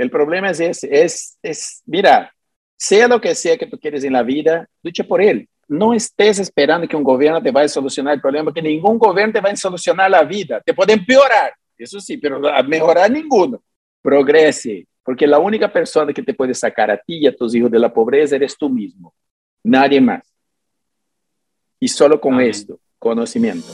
El problema es ese, es, es, mira, sea lo que sea que tú quieres en la vida, lucha por él. No estés esperando que un gobierno te vaya a solucionar el problema, porque ningún gobierno te va a solucionar la vida. Te puede empeorar, eso sí, pero a mejorar ninguno. Progrese, porque la única persona que te puede sacar a ti y a tus hijos de la pobreza eres tú mismo, nadie más. Y solo con esto, conocimiento.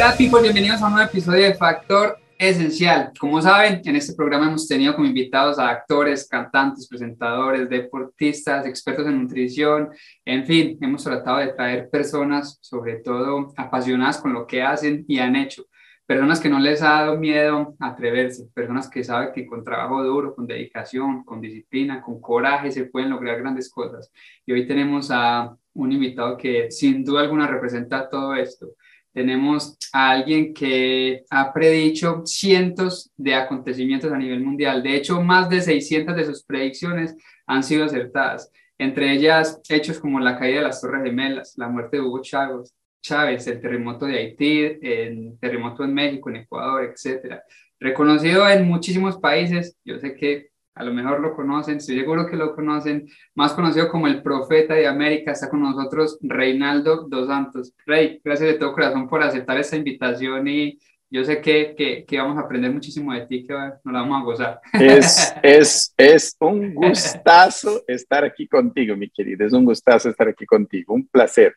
Hola people, bienvenidos a un nuevo episodio de Factor Esencial. Como saben, en este programa hemos tenido como invitados a actores, cantantes, presentadores, deportistas, expertos en nutrición, en fin, hemos tratado de traer personas sobre todo apasionadas con lo que hacen y han hecho. Personas que no les ha dado miedo atreverse, personas que saben que con trabajo duro, con dedicación, con disciplina, con coraje se pueden lograr grandes cosas. Y hoy tenemos a un invitado que sin duda alguna representa todo esto tenemos a alguien que ha predicho cientos de acontecimientos a nivel mundial. De hecho, más de 600 de sus predicciones han sido acertadas. Entre ellas, hechos como la caída de las Torres Gemelas, la muerte de Hugo Chávez, Chávez el terremoto de Haití, el terremoto en México, en Ecuador, etc. Reconocido en muchísimos países, yo sé que a lo mejor lo conocen, estoy seguro que lo conocen, más conocido como el profeta de América, está con nosotros Reinaldo Dos Santos. Rey, gracias de todo corazón por aceptar esta invitación y yo sé que, que, que vamos a aprender muchísimo de ti, que nos la vamos a gozar. Es, es, es un gustazo estar aquí contigo, mi querido, es un gustazo estar aquí contigo, un placer.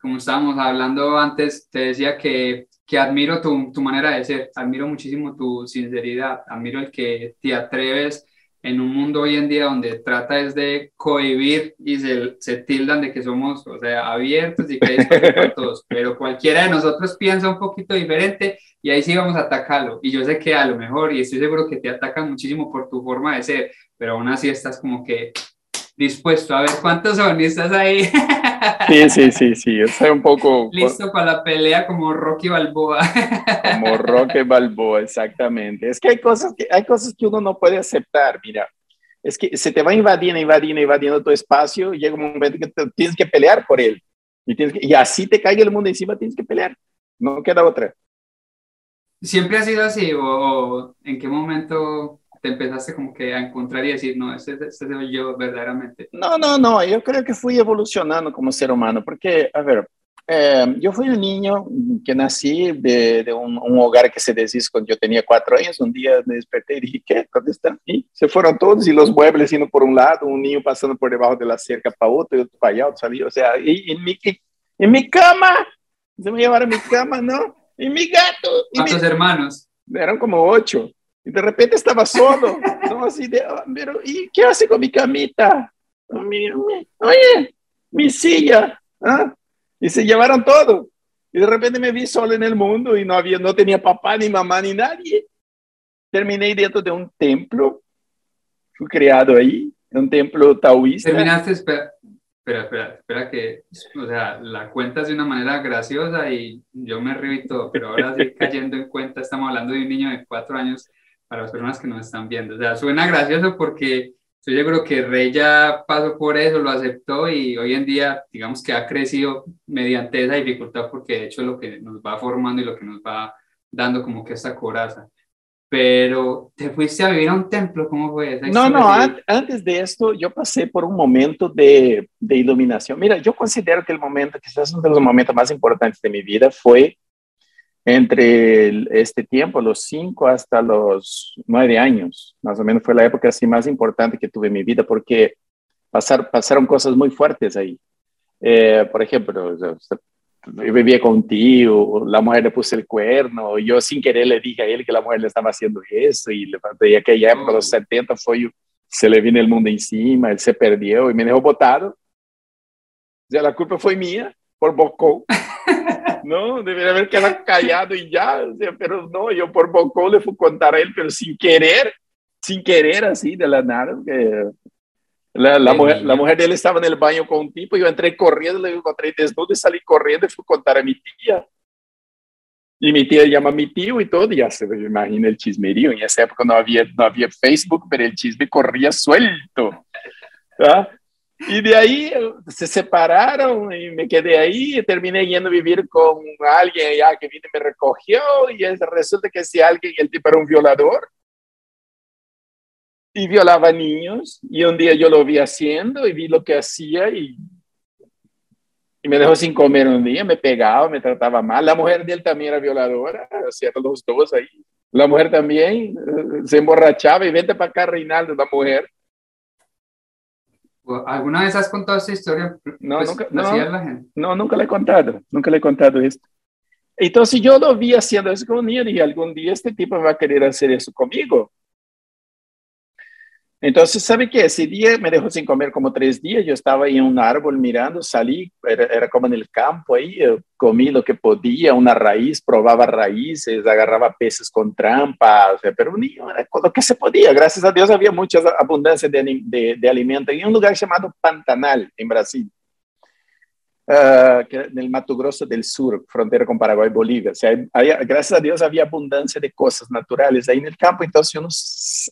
Como estábamos hablando antes, te decía que que admiro tu, tu, manera de ser, admiro muchísimo tu sinceridad, admiro el que te atreves en un mundo hoy en día donde trata es de cohibir y se, se tildan de que somos, o sea, abiertos y que para todos, pero cualquiera de nosotros piensa un poquito diferente y ahí sí vamos a atacarlo. Y yo sé que a lo mejor, y estoy seguro que te atacan muchísimo por tu forma de ser, pero aún así estás como que dispuesto a ver cuántos son, ¿estás ahí? Sí, sí, sí, sí, yo soy un poco... Listo para la pelea como Rocky Balboa. Como Rocky Balboa, exactamente. Es que hay cosas que, hay cosas que uno no puede aceptar, mira. Es que se te va invadiendo, invadiendo, invadiendo tu espacio y llega un momento que tienes que pelear por él. Y, tienes y así te caiga el mundo encima, tienes que pelear. No queda otra. ¿Siempre ha sido así o en qué momento te empezaste como que a encontrar y decir, no, este, este soy yo verdaderamente? No, no, no, yo creo que fui evolucionando como ser humano, porque, a ver, eh, yo fui un niño que nací de, de un, un, hogar que se deshizo cuando yo tenía cuatro años. Un día me desperté y dije, ¿qué? ¿Dónde están? Y se fueron todos y los muebles yendo por un lado, un niño pasando por debajo de la cerca para otro y otro para allá, otro O sea, y, en, mi, en mi cama, se me llevaron mi cama, ¿no? Y mi gato. ¿Cuántos hermanos? Eran como ocho. De repente estaba solo, ¿no? Así de, oh, pero, ¿y qué hace con mi camita? oye, mi silla, ¿ah? Y se llevaron todo. Y de repente me vi solo en el mundo y no había, no tenía papá, ni mamá, ni nadie. Terminé dentro de un templo, fui criado ahí, un templo taoísta. Terminaste, espera, espera, espera, espera que, o sea, la cuentas de una manera graciosa y yo me río y todo, pero ahora sí cayendo en cuenta, estamos hablando de un niño de cuatro años para las personas que nos están viendo. O sea, suena gracioso porque estoy seguro que Rey ya pasó por eso, lo aceptó y hoy en día, digamos que ha crecido mediante esa dificultad porque de hecho es lo que nos va formando y lo que nos va dando como que esta coraza. Pero te fuiste a vivir a un templo, ¿cómo fue esa No, no, antes de esto yo pasé por un momento de, de iluminación. Mira, yo considero que el momento, quizás uno de los momentos más importantes de mi vida fue entre este tiempo, los cinco hasta los nueve años, más o menos fue la época así más importante que tuve en mi vida porque pasar, pasaron cosas muy fuertes ahí. Eh, por ejemplo, yo vivía contigo, la mujer le puso el cuerno, yo sin querer le dije a él que la mujer le estaba haciendo eso y le de aquella época, los 70, fue, se le vino el mundo encima, él se perdió y me dejó botado. O sea, la culpa fue mía por bocón. No, debería haber quedado callado y ya, o sea, pero no, yo por poco le fui a contar a él, pero sin querer, sin querer así, de la nada, que la, la, mujer, la mujer de él estaba en el baño con un tipo, yo entré corriendo, le encontré desnudo y salí corriendo y fui a contar a mi tía. Y mi tía llama a mi tío y todo, y ya se imagina el chismerío. En esa época no había, no había Facebook, pero el chisme corría suelto. ¿Ah? Y de ahí se separaron y me quedé ahí y terminé yendo a vivir con alguien allá que me recogió y resulta que ese alguien, el tipo era un violador y violaba niños y un día yo lo vi haciendo y vi lo que hacía y, y me dejó sin comer un día, me pegaba, me trataba mal. La mujer de él también era violadora, hacía los dos ahí. La mujer también eh, se emborrachaba y vente para acá, Reinaldo, la mujer. ¿Alguna vez has contado esta historia? No, pues, nunca, no, no, nunca le he contado, nunca le he contado esto. Entonces yo lo vi haciendo eso con un niño y algún día este tipo va a querer hacer eso conmigo. Entonces, ¿sabe qué? Ese día me dejó sin comer como tres días. Yo estaba ahí en un árbol mirando, salí, era, como en el campo ahí, comí lo que podía, una raíz, probaba raíces, agarraba peces con trampa, o sea, pero niño era lo que se podía. Gracias a Dios había mucha abundancia de, de, de alimento en un lugar llamado Pantanal, en Brasil. Uh, en el Mato Grosso del Sur, frontera con Paraguay y Bolivia. O sea, gracias a Dios había abundancia de cosas naturales ahí en el campo, entonces yo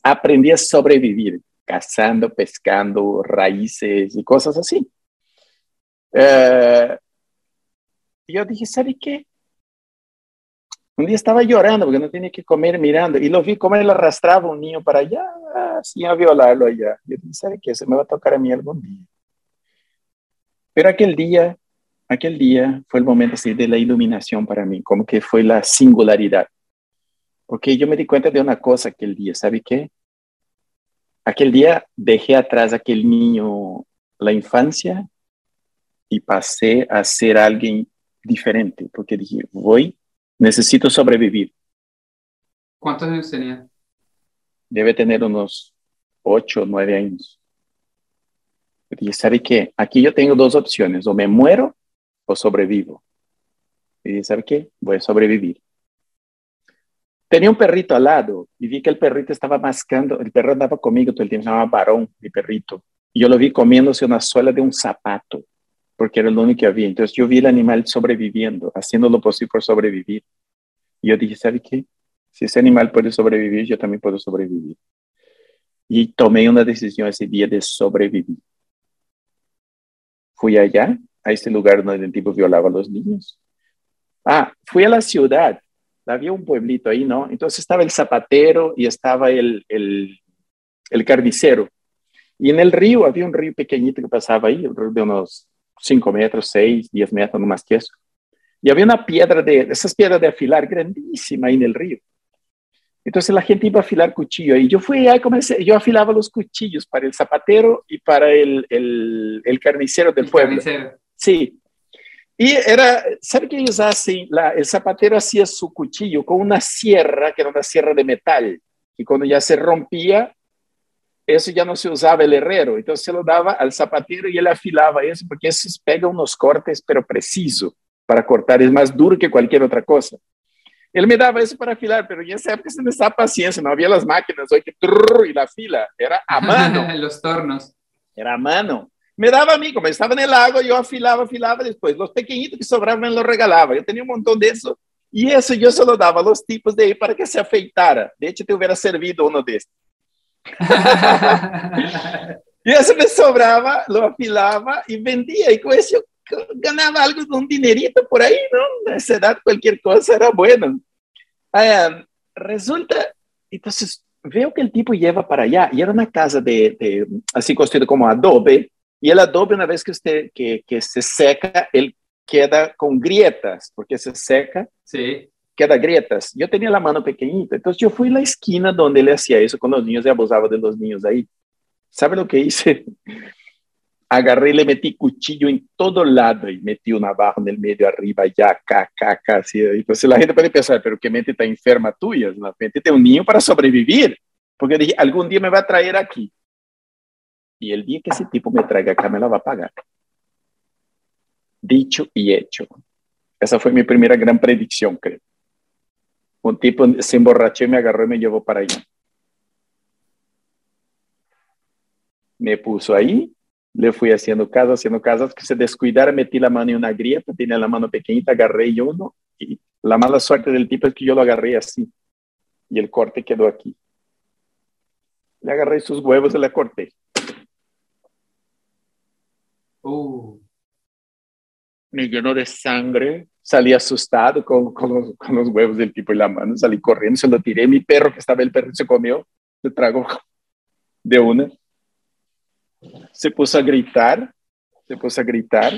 aprendí a sobrevivir, cazando, pescando, raíces y cosas así. Uh, yo dije, ¿sabe qué? Un día estaba llorando porque no tenía que comer mirando y lo vi como él arrastraba un niño para allá, sin a violarlo allá. Yo dije, ¿sabe qué? Se me va a tocar a mí algún día. Pero aquel día aquel día fue el momento así de la iluminación para mí, como que fue la singularidad. Porque yo me di cuenta de una cosa aquel día, ¿sabe qué? Aquel día dejé atrás aquel niño, la infancia, y pasé a ser alguien diferente, porque dije, voy, necesito sobrevivir. ¿Cuántos años tenía? Debe tener unos ocho o nueve años. Y ¿sabe qué? Aquí yo tengo dos opciones, o me muero o sobrevivo. Y ¿sabe qué? Voy a sobrevivir. Tenía un perrito al lado y vi que el perrito estaba mascando, el perro andaba conmigo todo el tiempo, se llamaba Barón, mi perrito. Y yo lo vi comiéndose una suela de un zapato, porque era lo único que había. Entonces yo vi el animal sobreviviendo, haciendo lo posible por sobrevivir. Y yo dije, ¿sabe qué? Si ese animal puede sobrevivir, yo también puedo sobrevivir. Y tomé una decisión ese día de sobrevivir. Fui allá a este lugar donde el tipo violaba a los niños. Ah, fui a la ciudad, había un pueblito ahí, ¿no? Entonces estaba el zapatero y estaba el, el, el carnicero. Y en el río había un río pequeñito que pasaba ahí, de unos 5 metros, 6, 10 metros, no más que eso. Y había una piedra de, esas piedras de afilar grandísima ahí en el río. Entonces la gente iba a afilar cuchillo y yo fui ahí, comencé, yo afilaba los cuchillos para el zapatero y para el, el, el carnicero del pueblo. Carnicero. Sí. Y era, ¿sabe qué ellos hacen? La, el zapatero hacía su cuchillo con una sierra, que era una sierra de metal, y cuando ya se rompía, eso ya no se usaba el herrero, entonces se lo daba al zapatero y él afilaba eso, porque eso pega unos cortes, pero preciso para cortar, es más duro que cualquier otra cosa. Él me daba eso para afilar, pero en esa época se necesitaba paciencia, no había las máquinas, hoy que y la fila, era a mano. Los tornos. Era a mano me daba a mí, como estaba en el lago, yo afilaba, afilaba, después los pequeñitos que sobraban me los regalaba. Yo tenía un montón de eso. Y eso yo se lo daba a los tipos de ahí para que se afeitara. De hecho, te hubiera servido uno de estos. y eso me sobraba, lo afilaba y vendía. Y con eso yo ganaba algo de un dinerito por ahí, ¿no? A esa edad cualquier cosa era bueno. Ah, resulta, entonces veo que el tipo lleva para allá. Y era una casa de, de así construida como adobe y el adobe, una vez que, usted, que, que se seca, él queda con grietas, porque se seca, sí. queda grietas. Yo tenía la mano pequeñita, entonces yo fui a la esquina donde él hacía eso con los niños y abusaba de los niños ahí. ¿Sabe lo que hice? Agarré y le metí cuchillo en todo lado y metí una navaja en el medio, arriba, allá, acá, acá, acá. Así. Entonces la gente puede pensar, pero qué mente está enferma tuya. La mente tiene un niño para sobrevivir. Porque dije, algún día me va a traer aquí. Y el día que ese tipo me traiga acá, me la va a pagar. Dicho y hecho. Esa fue mi primera gran predicción, creo. Un tipo se emborrachó me agarró y me llevó para allá. Me puso ahí, le fui haciendo caso, haciendo caso, que se descuidara, metí la mano en una grieta, tenía la mano pequeñita, agarré yo uno, y la mala suerte del tipo es que yo lo agarré así, y el corte quedó aquí. Le agarré sus huevos y le corté. Uh. Me llenó de sangre, salí asustado con, con, los, huevos del tipo en la mano, salí corriendo, se lo tiré, mi perro que estaba, el perro se comió, se tragó de una. Se puso a gritar, se puso a gritar,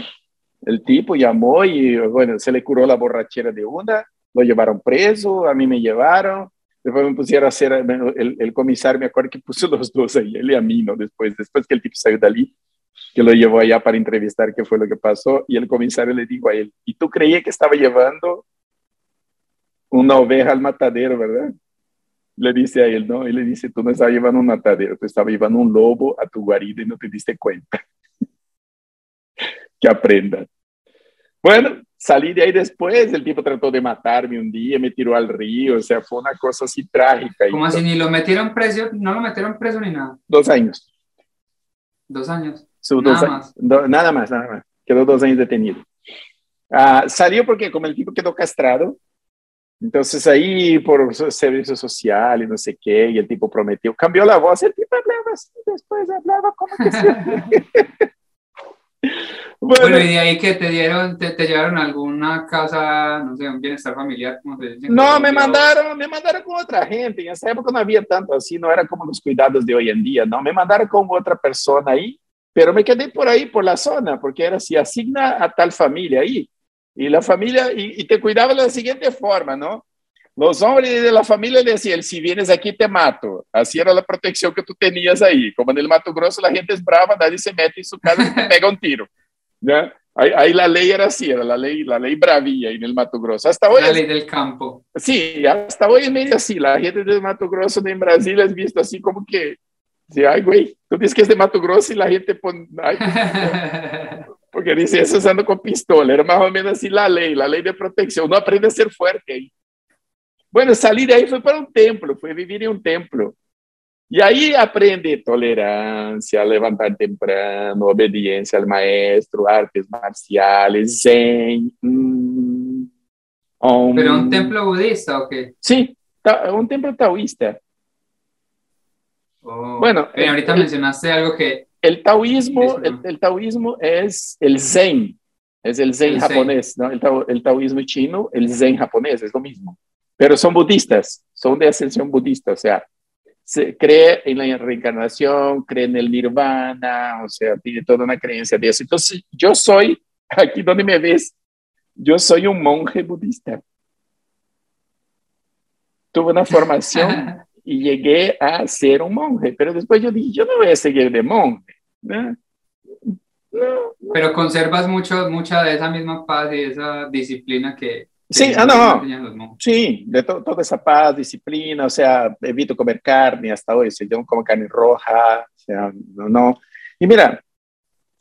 el tipo llamó y bueno, se le curó la borrachera de una, lo llevaron preso, a mí me llevaron, después me pusieron a hacer, el, el comisario me acuerdo que puso los dos ahí, él y a mí, ¿no? Después, después que el tipo salió de allí, que lo llevó allá para entrevistar qué fue lo que pasó, y el comisario le dijo a él, ¿y tú creías que estaba llevando una oveja al matadero, verdad? Le dice a él, ¿no? Y le dice, tú no estabas llevando un matadero, tú estabas llevando un lobo a tu guarida y no te diste cuenta. que aprendan. Bueno, salí de ahí después, el tipo trató de matarme un día, me tiró al río, o sea, fue una cosa así trágica. ¿Cómo así? ¿Ni lo metieron preso? ¿No lo metieron preso ni nada? Dos años. ¿Dos años? Nada, dos, más. Do, nada más. Nada más, Quedó dos años detenido. Uh, salió porque como el tipo quedó castrado, entonces ahí por servicio social y no sé qué, y el tipo prometió, cambió la voz, el tipo hablaba así, después hablaba como que sí. Bueno, bueno, y de ahí que te dieron, te, te, llevaron a alguna casa, no sé, un bienestar familiar, como te dicen. No, me mandaron, me mandaron con otra gente. En esa época no había tanto así, no era como los cuidados de hoy en día, no. Me mandaron con otra persona ahí, pero me quedé por ahí, por la zona, porque era así, asigna a tal familia ahí. Y la familia, y, y te cuidaba de la siguiente forma, ¿no? Los hombres de la familia le decían, si vienes aquí te mato. Así era la protección que tú tenías ahí. Como en el Mato Grosso la gente es brava, nadie se mete en su casa y te pega un tiro. ¿ya? Ahí, ahí, la ley era así, era la ley, la ley bravía en el Mato Grosso. Hasta hoy la ley del campo. Sí, hasta hoy es medio así. La gente del Mato Grosso en Brasil es visto así como que, sí, ay, güey, tú dices que es de Mato Grosso y la gente pone, ay, porque dice, eso ando con pistola. Era más o menos así la ley, la ley de protección. Uno aprende a ser fuerte ahí. Bueno, salir de ahí fue para un templo, fue vivir en un templo. Y ahí aprende tolerancia, levantar temprano, obediencia al maestro, artes marciales, zen. Mm, um, ¿Pero un templo budista o qué? Sí, un templo taoísta. Oh, bueno, el, ahorita el, mencionaste algo que... El taoísmo, el, el, taoísmo es el zen, es el zen japonés, ¿no? El, tao, el taoísmo chino, el zen japonés, es lo mismo. Pero son budistas, son de ascensión budista, o sea, se cree en la reencarnación, cree en el nirvana, o sea, tiene toda una creencia de eso. Entonces, yo soy, aquí donde me ves, yo soy un monje budista. Tuve una formación y llegué a ser un monje, pero después yo dije, yo no voy a seguir de monje. ¿no? No, no. Pero conservas mucho, mucha de esa misma paz y esa disciplina que, Sí, ah, no. Sí, de to toda esa paz, disciplina, o sea, evito comer carne hasta hoy, o sea, yo no como carne roja, o sea, no, no. Y mira,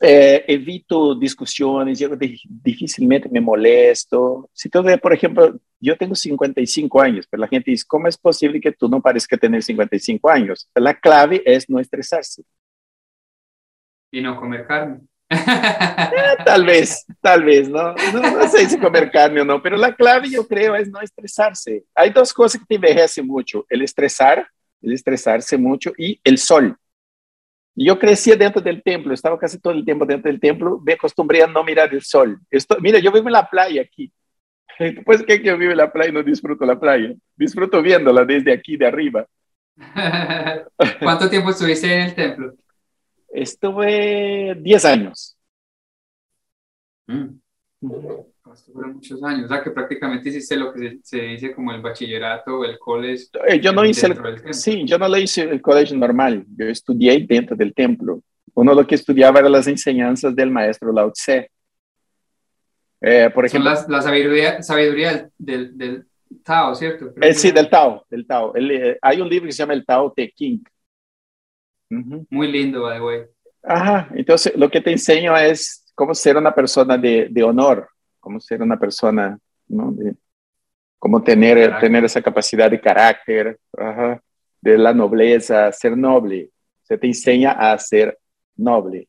eh, evito discusiones, yo difícilmente me molesto. Si tú ves, por ejemplo, yo tengo 55 años, pero la gente dice, ¿cómo es posible que tú no parezcas tener 55 años? La clave es no estresarse. Y no comer carne. Eh, tal vez, tal vez, ¿no? ¿no? No sé si comer carne o no, pero la clave yo creo es no estresarse. Hay dos cosas que te envejecen mucho, el estresar, el estresarse mucho y el sol. Yo crecí dentro del templo, estaba casi todo el tiempo dentro del templo, me acostumbré a no mirar el sol. Esto, mira, yo vivo en la playa aquí. Pues que yo vivo en la playa y no disfruto la playa. Disfruto viéndola desde aquí, de arriba. ¿Cuánto tiempo estuviste en el templo? Estuve 10 años. Mm. Fueron muchos años, o sea que prácticamente hiciste lo que se, se dice como el bachillerato o el college. Eh, yo no hice el, sí, yo no le hice el colegio normal, yo estudié dentro del templo. Uno lo que estudiaba era las enseñanzas del maestro Lao Tse. Eh, por ejemplo, Son la, la sabiduría, sabiduría del, del, Tao, ¿cierto? Eh, sí, del Tao, del Tao. El, eh, hay un libro que se llama el Tao Te King. Uh -huh. Muy lindo, by the way. Ajá, entonces lo que te enseño es cómo ser una persona de, de honor, cómo ser una persona, ¿no? De, cómo tener, tener esa capacidad de carácter, ajá, de la nobleza, ser noble. Se te enseña a ser noble.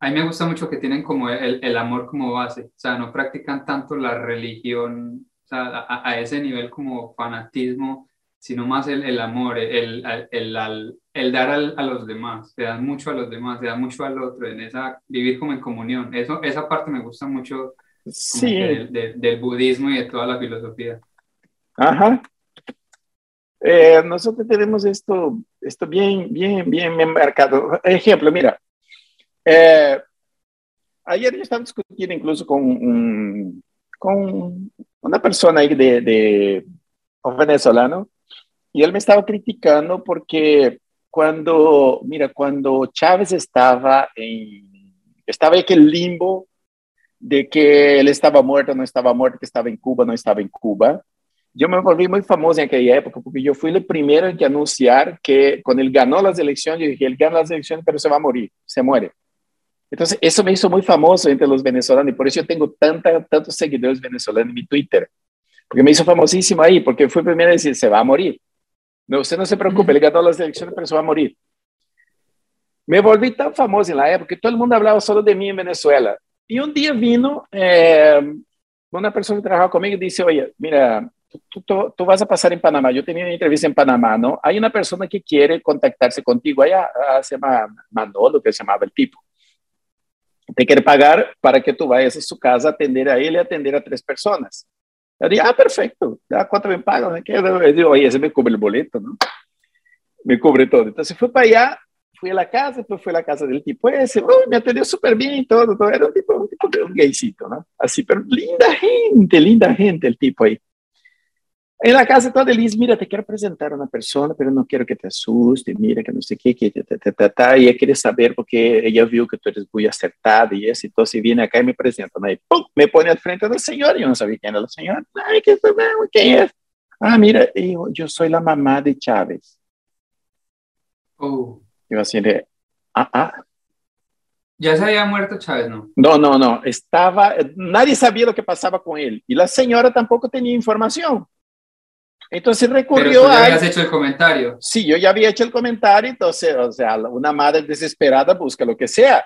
A mí me gusta mucho que tienen como el, el amor como base, o sea, no practican tanto la religión, o sea, a, a ese nivel como fanatismo, sino más el, el amor, el, el, el, dar a los demás, te dan mucho a los demás, te dan mucho al otro, en esa, vivir como en comunión. Eso, esa parte me gusta mucho sí. del budismo y de toda la filosofía. Ajá. Eh, nosotros tenemos esto, esto bien, bien, bien, bien marcado. Ejemplo, mira, eh, ayer yo estaba discutiendo incluso con, con una persona ahí de, de un venezolano y él me estaba criticando porque cuando, mira, cuando Chávez estaba en, estaba en aquel limbo de que él estaba muerto, no estaba muerto, que estaba en Cuba, no estaba en Cuba. Yo me volví muy famoso en aquella época porque yo fui el primero en que anunciar que cuando él ganó las elecciones, yo dije, él gana las elecciones, pero se va a morir, se muere. Entonces, eso me hizo muy famoso entre los venezolanos y por eso yo tengo tanta, tantos seguidores venezolanos en mi Twitter, porque me hizo famosísimo ahí, porque fue el primero a decir, se va a morir. No, usted no se preocupe, le ganó las elecciones, pero se va a morir. Me volví tan famoso en la época que todo el mundo hablaba solo de mí en Venezuela. Y un día vino eh, una persona que trabajaba conmigo y dice, oye, mira, tú, tú, tú, vas a pasar en Panamá. Yo tenía una entrevista en Panamá, ¿no? Hay una persona que quiere contactarse contigo. Allá ah, se llama Manolo, que se llamaba el tipo. Te quiere pagar para que tú vayas a su casa a atender a él y atender a tres personas. Yo dije, ah, perfecto, ¿cuánto me pagan? Yo digo, oye, ese me cubre el boleto, ¿no? Me cubre todo. Entonces fui para allá, fui a la casa, después fui a la casa del tipo ese, me atendió súper bien y todo, todo, era un tipo, un tipo de un gaycito, ¿no? Así, pero linda gente, linda gente el tipo ahí. En la casa toda feliz, mira, te quiero presentar a una persona, pero no quiero que te asuste, mira, que no sé qué, que ta, ta, ta, ta, y ella quiere saber porque ella vio que tú eres muy acertada y eso, entonces viene acá y me presenta, ¿no? y ¡pum! me pone al frente de la señora, yo no sabía quién era la señora, ay, ¿qué, ¿quién es? Ah, mira, yo, yo soy la mamá de Chávez. Oh. Yo así de, ah, ah. Ya se había muerto Chávez, ¿no? No, no, no, estaba, nadie sabía lo que pasaba con él, y la señora tampoco tenía información. Entonces recurrió Pero tú ya habías hecho el comentario. Sí, yo ya había hecho el comentario, entonces, o sea, una madre desesperada busca lo que sea.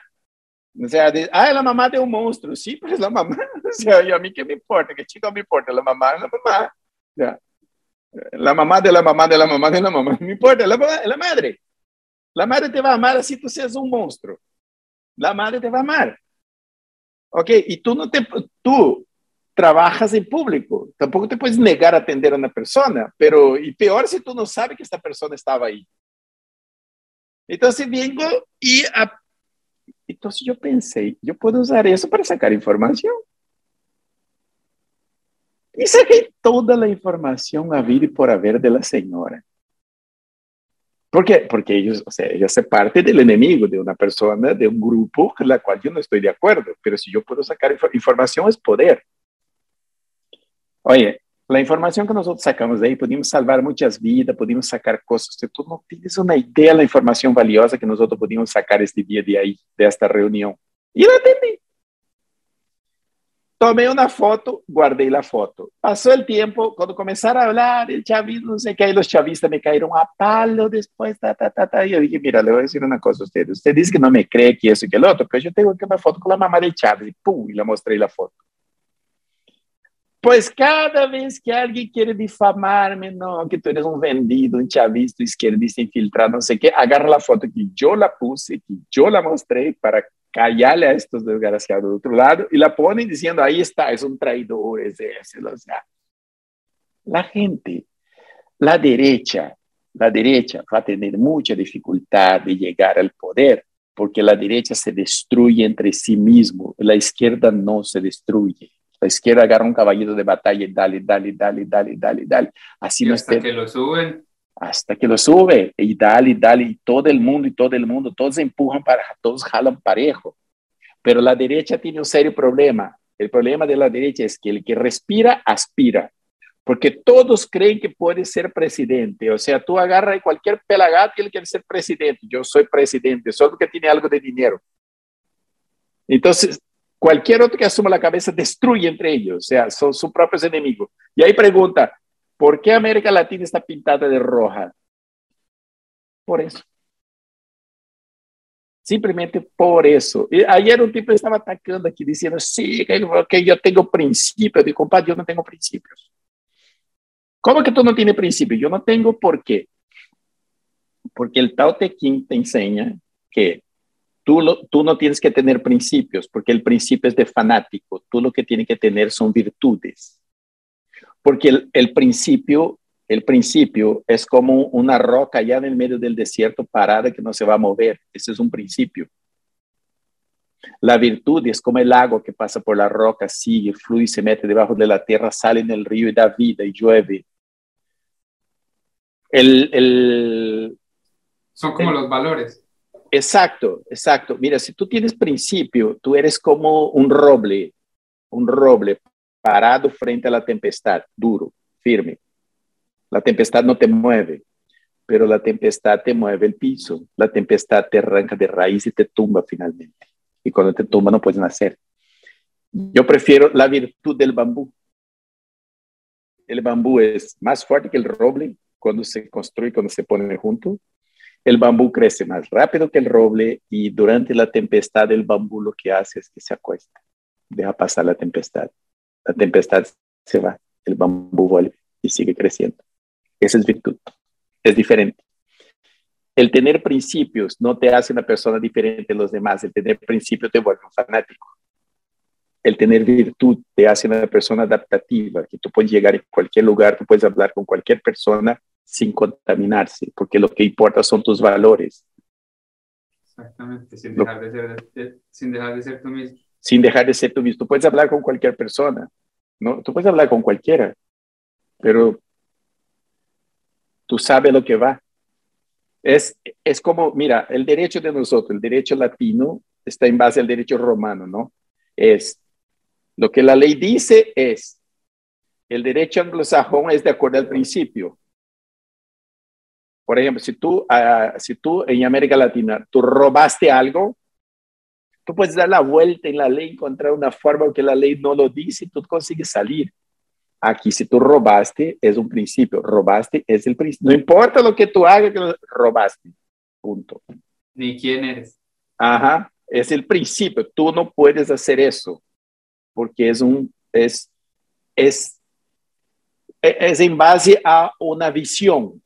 O sea, de, ah, la mamá de un monstruo. Sí, pero es la mamá. O sea, y a mí qué me importa, qué chico me importa, la mamá la mamá. La mamá de la mamá de la mamá de la mamá, no me importa, la, la madre. La madre te va a amar así tú seas un monstruo. La madre te va a amar. Ok, y tú no te, tú trabajas en público. Tampoco te puedes negar a atender a una persona, pero y peor si tú no sabes que esta persona estaba ahí. Entonces vengo y entonces yo pensé, yo puedo usar eso para sacar información. Y saqué toda la información a vida y por haber de la señora. ¿Por qué? Porque ellos, o sea, ella hace parte del enemigo de una persona, de un grupo con la cual yo no estoy de acuerdo. Pero si yo puedo sacar información es poder. Oye, la información que nosotros sacamos de ahí, pudimos salvar muchas vidas, pudimos sacar cosas. Tú no tienes una idea de la información valiosa que nosotros pudimos sacar este día de ahí, de esta reunión. Y la atendí. Tomé una foto, guardé la foto. Pasó el tiempo, cuando comenzaron a hablar, el chavismo, no sé qué, y los chavistas me cayeron a palo después, ta, ta, ta, ta. Y yo dije, mira, le voy a decir una cosa a ustedes. Usted dice que no me cree que eso y que el otro, pero yo tengo aquí una foto con la mamá de Chávez, y pum, y le mostré la foto. Pues cada vez que alguien quiere difamarme, no, que tú eres un vendido, un chavista, izquierdista infiltrado, no sé qué, agarra la foto que yo la puse, que yo la mostré para callarle a estos desgraciados del otro lado y la ponen diciendo, ahí está, es un traidor, es ese, o sea. La gente, la derecha, la derecha va a tener mucha dificultad de llegar al poder porque la derecha se destruye entre sí mismo, la izquierda no se destruye. La izquierda agarra un caballito de batalla y dale, dale, dale, dale, dale, dale. Así no hasta que lo suben. Hasta que lo sube y dale, dale, y todo el mundo y todo el mundo, todos empujan para, todos jalan parejo. Pero la derecha tiene un serio problema. El problema de la derecha es que el que respira, aspira. Porque todos creen que puede ser presidente. O sea, tú agarras cualquier pelagato y él quiere ser presidente. Yo soy presidente, solo que tiene algo de dinero. Entonces, Cualquier otro que asuma la cabeza destruye entre ellos, o sea, son sus propios enemigos. Y ahí pregunta, ¿por qué América Latina está pintada de roja? Por eso. Simplemente por eso. Y ayer un tipo estaba atacando aquí diciendo, sí, que, yo tengo principios. Digo, compadre, yo no tengo principios. ¿Cómo que tú no tienes principio? Yo no tengo por qué. Porque el Tao Te Ching te enseña que lo, tú no tienes que tener principios, porque el principio es de fanático. Tú lo que tienes que tener son virtudes. Porque el, el principio el principio es como una roca allá en el medio del desierto parada que no se va a mover. Ese es un principio. La virtud es como el agua que pasa por la roca, sigue, fluye, se mete debajo de la tierra, sale en el río y da vida y llueve. El, el, Son como los valores. Exacto, exacto. Mira, si tú tienes principio, tú eres como un roble, un roble parado frente a la tempestad, duro, firme. La tempestad no te mueve, pero la tempestad te mueve el piso. La tempestad te arranca de raíz y te tumba finalmente. Y cuando te tumba no puedes nacer. Yo prefiero la virtud del bambú. El bambú es más fuerte que el roble cuando se construye, cuando se pone junto. El bambú crece más rápido que el roble y durante la tempestad el bambú lo que hace es que se acuesta, deja pasar la tempestad. La tempestad se va, el bambú vuelve y sigue creciendo. Esa es virtud. Es diferente. El tener principios no te hace una persona diferente de los demás. El tener principios te vuelve un fanático. El tener virtud te hace una persona adaptativa, que tú puedes llegar a cualquier lugar, tú puedes hablar con cualquier persona sin contaminarse, porque lo que importa son tus valores. Exactamente, sin dejar, de ser, sin dejar de ser tú mismo. Sin dejar de ser tú mismo. Tú puedes hablar con cualquier persona, ¿no? Tú puedes hablar con cualquiera, pero tú sabes lo que va. Es, es como, mira, el derecho de nosotros, el derecho latino, está en base al derecho romano, ¿no? Es lo que la ley dice es, el derecho anglosajón es de acuerdo al principio. Por ejemplo, si tú, uh, si tú en América Latina, tú robaste algo, tú puedes dar la vuelta en la ley, encontrar una forma que la ley no lo dice y tú consigues salir. Aquí, si tú robaste, es un principio. Robaste es el principio. No importa lo que tú hagas, que robaste. Punto. Ni quién eres. Ajá, es el principio. Tú no puedes hacer eso porque es un, es, es, es en base a una visión.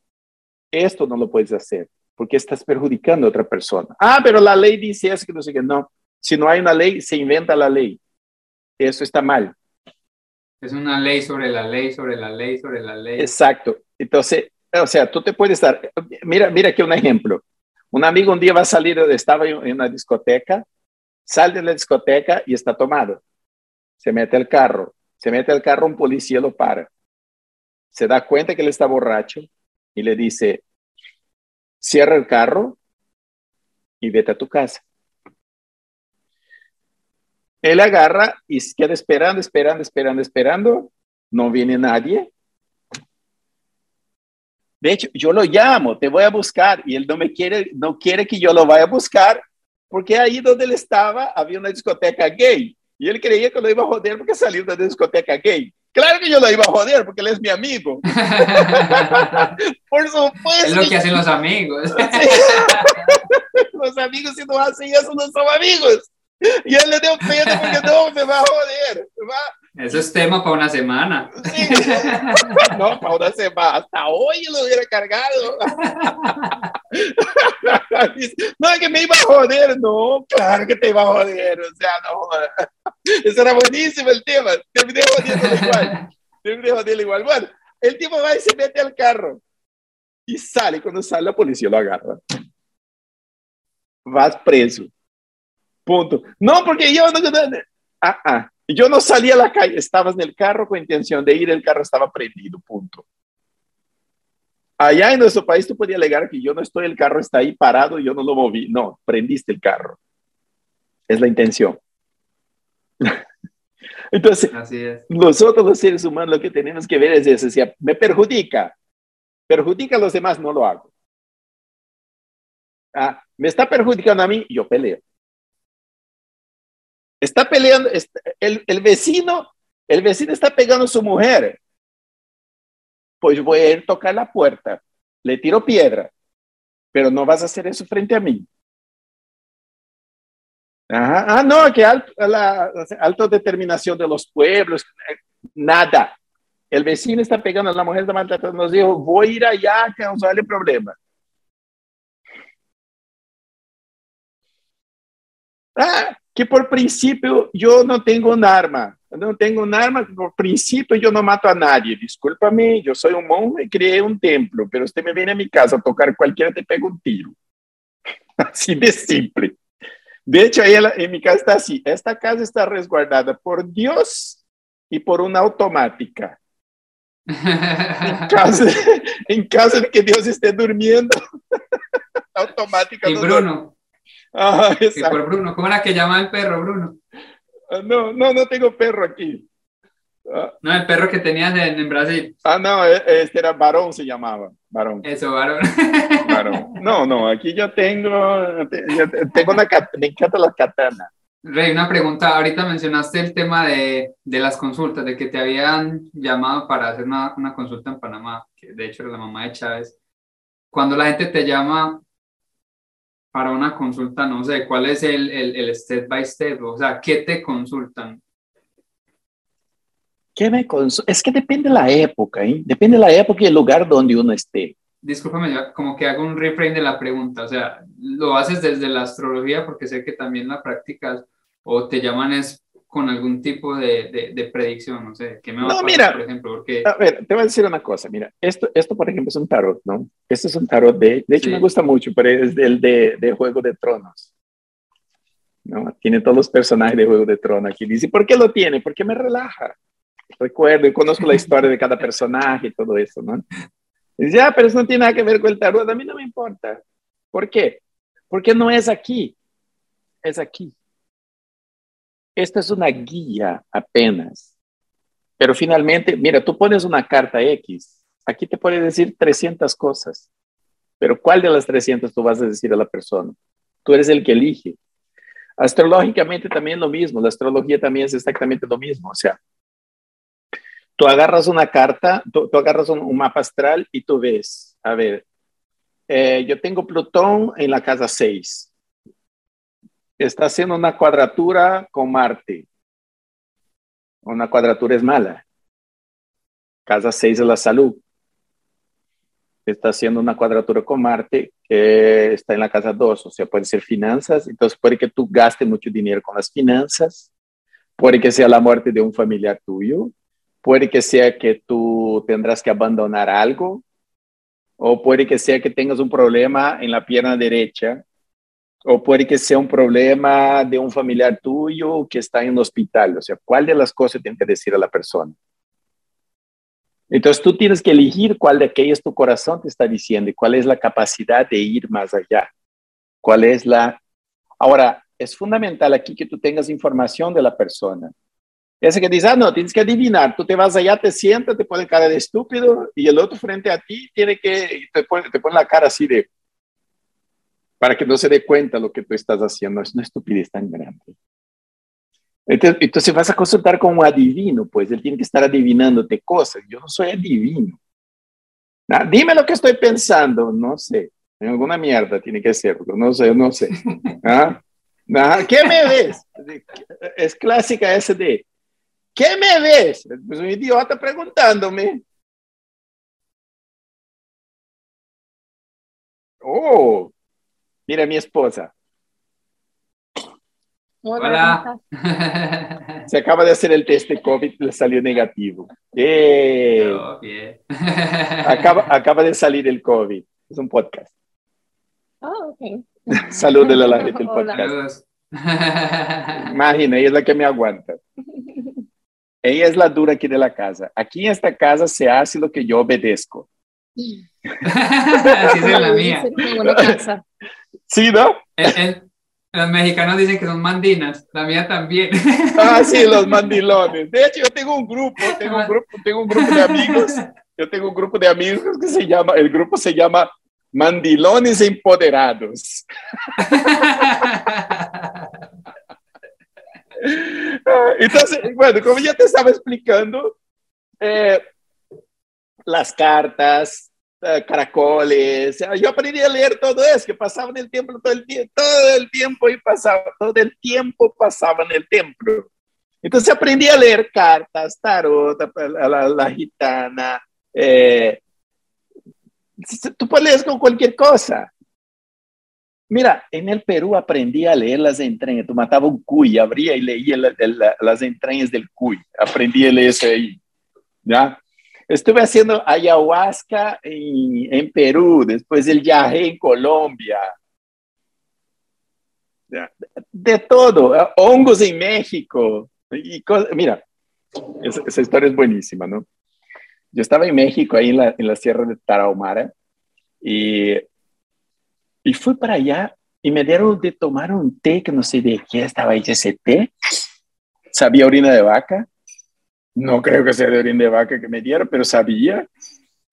Esto no lo puedes hacer porque estás perjudicando a otra persona. Ah, pero la ley dice eso, que no sé qué. No, si no hay una ley, se inventa la ley. Eso está mal. Es una ley sobre la ley, sobre la ley, sobre la ley. Exacto. Entonces, o sea, tú te puedes dar, mira, mira aquí un ejemplo. Un amigo un día va a salir, estaba en una discoteca, sale de la discoteca y está tomado. Se mete al carro, se mete al carro, un policía lo para. Se da cuenta que él está borracho y le dice, cierra el carro y vete a tu casa. Él agarra y queda esperando, esperando, esperando, esperando. No viene nadie. De hecho, yo lo llamo, te voy a buscar y él no me quiere, no quiere que yo lo vaya a buscar porque ahí donde él estaba había una discoteca gay y él creía que lo iba a joder porque salió de una discoteca gay. Claro que yo lo iba a joder porque él es mi amigo. Por supuesto. Es lo que hacen los amigos. los amigos si no hacen eso no son amigos. Y él le dio pena porque no, me va a joder. va. Eso es tema para una semana. Sí. No, para una semana. Hasta hoy lo hubiera cargado. No, es que me iba a joder. No, claro que te iba a joder. O sea, no. Eso era buenísimo el tema. Terminé jodiendo igual. Terminé jodiendo igual. Bueno, el tipo va y se mete al carro. Y sale. Cuando sale, la policía lo agarra. Vas preso. Punto. No, porque yo no, ah, ah. yo no salí a la calle, estabas en el carro con intención de ir, el carro estaba prendido, punto. Allá en nuestro país tú podías alegar que yo no estoy, el carro está ahí parado, yo no lo moví. No, prendiste el carro. Es la intención. Entonces, nosotros los seres humanos lo que tenemos que ver es eso, me perjudica, perjudica a los demás, no lo hago. Ah, me está perjudicando a mí, yo peleo. Está peleando, el, vecino, el vecino está pegando a su mujer. Pues voy a ir a tocar la puerta, le tiro piedra, pero no vas a hacer eso frente a mí. Ajá. Ah, no, que alto, la autodeterminación de los pueblos, nada. el vecino está pegando a la mujer, está maltratando a los hijos, voy a ir allá a causarle problema. Ah, que por principio yo no tengo un arma. No tengo un arma, por principio yo no mato a nadie. Discúlpame, yo soy un monje y creé un templo, pero usted me viene a mi casa a tocar cualquiera, te pega un tiro. Así de simple. De hecho, ahí en mi casa está así. Esta casa está resguardada por Dios y por una automática. En caso, en caso de que Dios esté durmiendo, automática. Y Bruno. Ah, por Bruno. ¿Cómo era que llama el perro, Bruno? Ah, no, no, no tengo perro aquí. Ah. No, el perro que tenías en, en, Brasil. Ah, no, e, este era varón, se llamaba. Varón. Eso, varón. varón. No, no, aquí yo tengo, yo tengo una, me encanta la katana. Rey, una pregunta. Ahorita mencionaste el tema de, de, las consultas, de que te habían llamado para hacer una, una, consulta en Panamá, que de hecho era la mamá de Chávez. Cuando la gente te llama para una consulta, no sé, ¿cuál es el, el, el step by step? O sea, ¿qué te consultan? ¿Qué me Es que depende de la época, ¿eh? Depende de la época y el lugar donde uno esté. Discúlpame, yo como que hago un reframe de la pregunta. O sea, ¿lo haces desde la astrología porque sé que también la practicas? ¿O te llaman es con algún tipo de, de, predicción? No sé, ¿qué me va no, a pasar, mira, por ejemplo? Porque... A ver, te voy a decir una cosa. Mira, esto, esto por ejemplo, es un tarot, ¿no? Este es un tarot de... De hecho, sí. me gusta mucho, pero es del de, de Juego de Tronos. ¿no? Tiene todos los personajes de Juego de Tronos aquí. Dice, ¿por qué lo tiene? Porque me relaja recuerdo y conozco la historia de cada personaje y todo eso, ¿no? dice, ah, pero eso no tiene nada que ver con el tarot, a mí no me importa. ¿Por qué? Porque no es aquí, es aquí. Esta es una guía apenas. Pero finalmente, mira, tú pones una carta X, aquí te puede decir 300 cosas, pero ¿cuál de las 300 tú vas a decir a la persona? Tú eres el que elige. Astrológicamente también lo mismo, la astrología también es exactamente lo mismo, o sea, tú agarras una carta, tú, tú agarras un, un, mapa astral y tú ves, a ver, eh, yo tengo Plutón en la casa 6. Está haciendo una cuadratura con Marte. Una cuadratura es mala. Casa 6 es la salud. Está haciendo una cuadratura con Marte que está en la casa 2, o sea, puede ser finanzas, entonces puede que tú gastes mucho dinero con las finanzas, puede que sea la muerte de un familiar tuyo, puede que sea que tú tendrás que abandonar algo, o puede que sea que tengas un problema en la pierna derecha, o puede que sea un problema de un familiar tuyo que está en un hospital. O sea, ¿cuál de las cosas tienes que decir a la persona? Entonces tú tienes que elegir cuál de aquellas tu corazón te está diciendo y cuál es la capacidad de ir más allá. ¿Cuál es la... Ahora, es fundamental aquí que tú tengas información de la persona. Ese que dice, ah, no, tienes que adivinar. Tú te vas allá, te sientas, te pone cara de estúpido y el otro frente a ti tiene que, te pone, te pone la cara así de, para que no se dé cuenta lo que tú estás haciendo. Es una estupidez tan grande. Entonces, entonces vas a consultar con un adivino, pues él tiene que estar adivinándote cosas. Yo no soy adivino. Ah, dime lo que estoy pensando. No sé. En alguna mierda tiene que ser. No sé, no sé. ¿Ah? ¿Ah? ¿Qué me ves? Es clásica ese de ¿Qué me ves? Pues un idiota preguntándome. Oh, mira mi esposa. Hola. Se acaba de hacer el test de COVID, le salió negativo. Eh, bien. acaba, acaba de salir el COVID. Es un podcast. Oh, ok. Salud a la gente del podcast. Imagina, ella es la que me aguanta. Ella es la dura aquí de la casa. Aquí en esta casa se hace lo que yo obedezco. Así es la mía. Es una buena casa. ¿Sí, no? En- en- los mexicanos dicen que son mandinas, la mía también. Ah, sí, los mandilones. De hecho, yo tengo un grupo, tengo un grupo, tengo un grupo de amigos. Yo tengo un grupo de amigos que se llama, el grupo se llama Mandilones Empoderados. Entonces, bueno, como ya te estaba explicando, eh, las cartas, eh, caracoles, eh, yo aprendí a leer todo eso, que pasaba en el templo todo el tiempo, todo el tiempo y pasaba, todo el tiempo pasaba en el templo. Entonces aprendí a leer cartas, tarot, la, la, la gitana. Eh, tú puedes leer con cualquier cosa. Mira, en el Perú aprendí a leer las entrañas. Tú matabas un cuy, abría y leía la, las entrañas del cuy. Aprendí a leer eso ahí. ¿ya? Estuve haciendo ayahuasca en, Perú, después el yagé en Colombia. De todo, hongos en México. Mira, esa, historia es buenísima, ¿no? Yo estaba en México, ahí en la, en la Sierra de Tarahumara, y y fui para allá y me dieron de tomar un té que no sé de qué estaba ese té. Sabía orina de vaca. No creo que sea de orina de vaca que me dieron, pero sabía.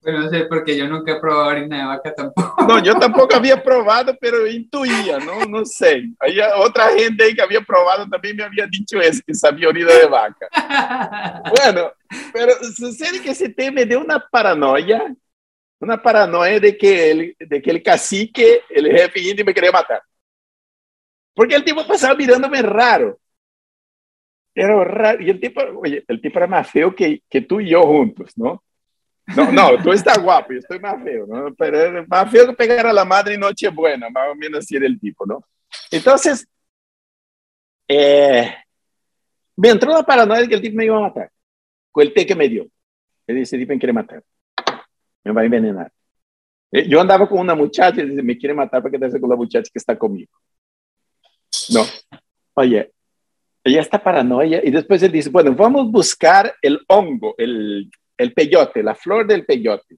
Pero no sé, porque yo nunca he probado orina de vaca tampoco. No, yo tampoco había probado, pero intuía, ¿no? No sé. Había otra gente ahí que había probado también me había dicho eso, que sabía orina de vaca. bueno, pero sucede que ese té me dio una paranoia una paranoia de que el, de que el cacique, el jefe indio, me quería matar. Porque el tipo pasaba mirándome raro. Era raro. Y el tipo, oye, el tipo era más feo que, que tú y yo juntos, ¿no? No, no, tú estás guapo, yo estoy más feo, ¿no? Pero más feo que pegar a la madre y Nochebuena, más o menos así era el tipo, ¿no? Entonces, eh, me entró la paranoia de que el tipo me iba a matar. Con el té que me dio. El tipo me quiere matar me va a envenenar. Eh, yo andaba con una muchacha y dice, me quiere matar para quedarse con la muchacha que está conmigo. No, oye, ella está paranoia y después él dice, bueno, vamos a buscar el hongo, el, el peyote, la flor del peyote.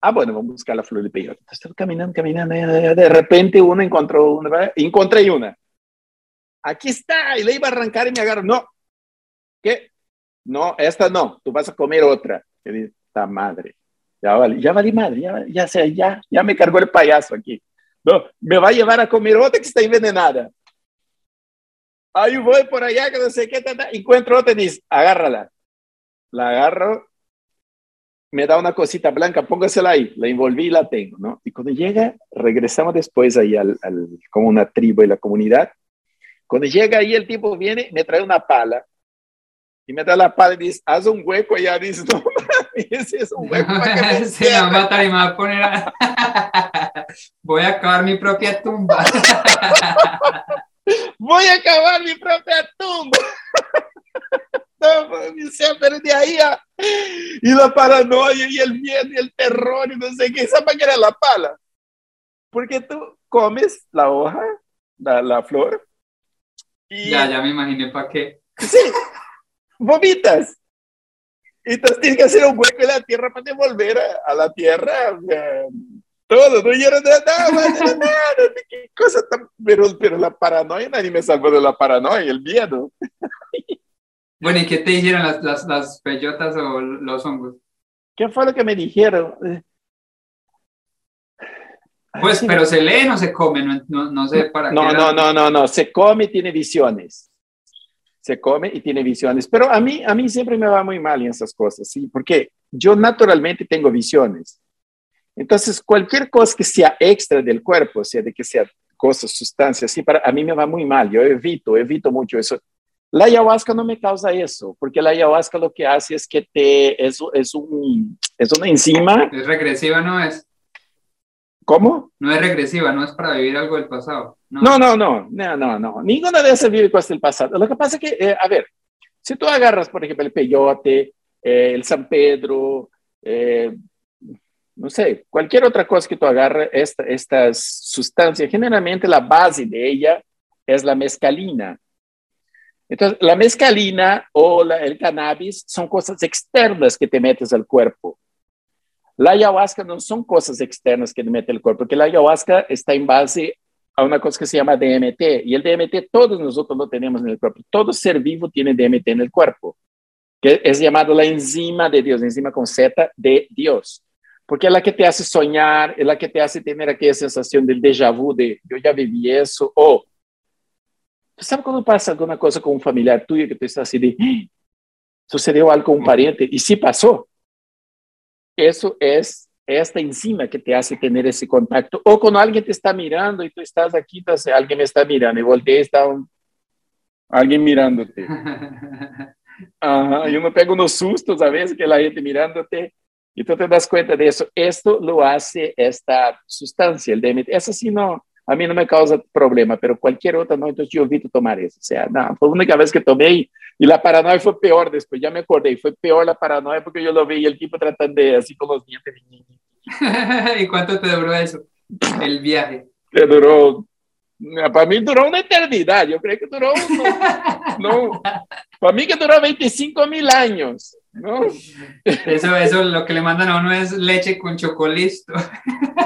Ah, bueno, vamos a buscar la flor del peyote. Entonces, caminando, caminando, de repente uno encontró una, encontré una. Aquí está, y le iba a arrancar y me agarró. No, ¿qué? No, esta no, tú vas a comer otra. Y dice, esta madre ya vale, ya vale madre, ya, ya, sé, ya, ya me cargó el payaso aquí. No, me va a llevar a comer otra que está envenenada. Ahí voy por allá, que no sé qué, tata, encuentro otra y dice, agárrala. La agarro, me da una cosita blanca, póngasela ahí, la envolví y la tengo, ¿no? Y cuando llega, regresamos después ahí al, al, como una tribu y la comunidad. Cuando llega ahí, el tipo viene, me trae una pala y me da la pala y dice, haz un hueco allá, dice, no, ese es un hueco para que me Se va a matar y me va a poner a... Voy a acabar mi propia tumba. Voy a acabar mi propia tumba. No, pero de ahí a... Y la paranoia y el miedo y el terror y no sé qué, ¿sabes qué era la pala? Porque tú comes la hoja, la, la flor. Y... Ya, ya me imaginé para qué. Sí, vomitas. Entonces tienes que hacer un hueco en la tierra para devolver a, a la tierra sea, todo. No hicieron nada, nada, nada, qué cosa tan. Pero, pero la paranoia, nadie me salvó de la paranoia, el miedo. Bueno, ¿y qué te dijeron las, las, las peyotas o los hongos? ¿Qué fue lo que me dijeron? Pues, pero se lee, no se come, no, no, no sé para no, qué. No, no, no, no, se come y tiene visiones se come y tiene visiones. Pero a mí, a mí siempre me va muy mal en esas cosas, ¿sí? Porque yo naturalmente tengo visiones. Entonces, cualquier cosa que sea extra del cuerpo, o sea, de que sea cosas, sustancias, sí, para a mí me va muy mal. Yo evito, evito mucho eso. La ayahuasca no me causa eso, porque la ayahuasca lo que hace es que te, es, es, un, es una enzima. Es regresiva, ¿no es? ¿Cómo? No es regresiva, no es para vivir algo del pasado. No, no, no, no, no, no. no. Ninguna de esas vive cosas del pasado. Lo que pasa es que, eh, a ver, si tú agarras, por ejemplo, el peyote, eh, el San Pedro, eh, no sé, cualquier otra cosa que tú agarres, esta, estas sustancias, generalmente la base de ella es la mescalina. Entonces, la mescalina o el cannabis son cosas externas que te metes al cuerpo. La ayahuasca no son cosas externas que te mete el cuerpo, porque la ayahuasca está en base a una cosa que se llama DMT, y el DMT todos nosotros lo tenemos en el cuerpo. Todo ser vivo tiene DMT en el cuerpo, que es llamado la enzima de Dios, enzima con Z de Dios, porque es la que te hace soñar, es la que te hace tener aquella sensación del déjà vu de yo ya viví eso, o ¿sabe cuando pasa alguna cosa con un familiar tuyo que tú estás así de ¡Ah! sucedió algo con un pariente y sí pasó? Eso es esta enzima que te hace tener ese contacto. O cuando alguien te está mirando y tú estás aquí, entonces alguien me está mirando y volteé, está un, alguien mirándote. Ajá, yo me pego unos sustos a veces que la gente mirándote y tú te das cuenta de eso. Esto lo hace esta sustancia, el DMT. Esa sí no, a mí no me causa problema, pero cualquier otra no, entonces yo evito tomar eso. O sea, no, fue la única vez que tomé y la paranoia fue peor después, ya me acordé, fue peor la paranoia porque yo lo vi y el tipo tratando de así con los dientes. ¿Y cuánto te duró eso? El viaje. Que duró, para mí duró una eternidad, yo creo que duró, no, no para mí que duró 25 mil años. ¿No? Eso, eso lo que le mandan a uno es leche con chocolisto.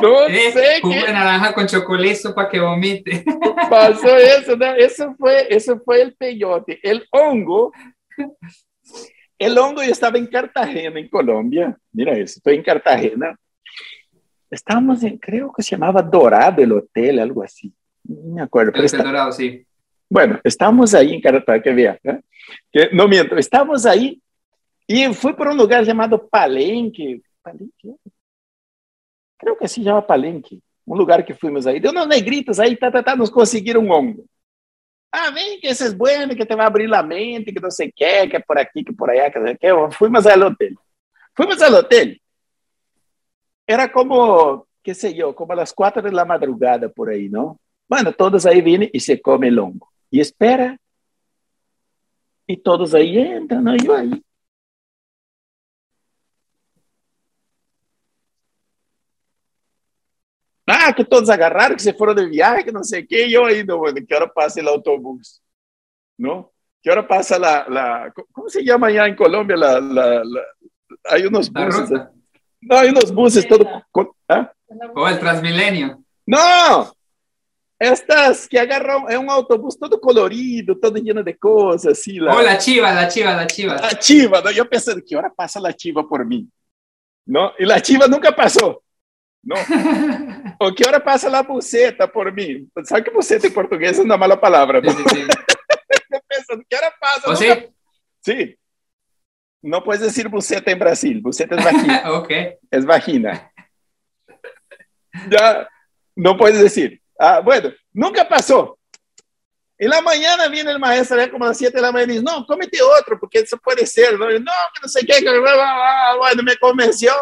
No sé. Jugo de naranja con chocolisto para que vomite. Pasó eso, ¿no? Eso fue, eso fue el peyote. El hongo, el hongo, yo estaba en Cartagena, en Colombia. Mira eso, estoy en Cartagena. Estábamos en, creo que se llamaba Dorado el hotel, algo así. No me acuerdo. El hotel Dorado, sí. Bueno, estamos ahí en Cartagena, que vea, ¿eh? que no miento, estamos ahí y fui por un lugar llamado Palenque. ¿Palenque? Creo que se llama Palenque. Un lugar que fuimos ahí. De unos negritos ahí, tá, tá, tá, nos conseguiram um hongo. Ah, vem que esse é bueno, que te vai abrir a mente, que não sei o que, que é por aqui, que por allá, que não sei o que. Fuimos ao hotel. Fuimos ao hotel. Era como, qué sé yo, como a las 4 de la madrugada por ahí, ¿no? Bueno, todos ahí vienen y se come el hongo. Y espera. Y todos ahí entran, ¿no? Yo ahí. Ah, que todos agarraram, que se foram de viagem, que não sei o quê, e eu ainda, bueno, que hora passa o autobús? Não? Que hora passa la, la como se chama allá em Colômbia? La, la, la, hay unos buses. No, hay unos buses todo. ¿ah? O el Transmilenio. Não! Estas que agarram, é um autobús todo colorido, todo lleno de coisas, assim. Lá. Oh, la chiva, la chiva, la chiva. La chiva, ¿no? eu pensando, que hora passa la chiva por mim? Não? E la chiva nunca passou. Não. o que hora passa la buceta por mim? Sabe que buceta em português é uma mala palavra. Pensando, que hora passa? ¿O Nunca... sí? Sí. No puedes decir buceta en Brasil. Buceta es vagina. ok. es vagina. Ya, no puedes decir. Ah, bueno, nunca pasó. En la mañana viene el maestro, ya como a las 7 de la mañana, y dice, no, cómete otro, porque eso puede ser. No, no, que no sé qué, que bueno, me convenció.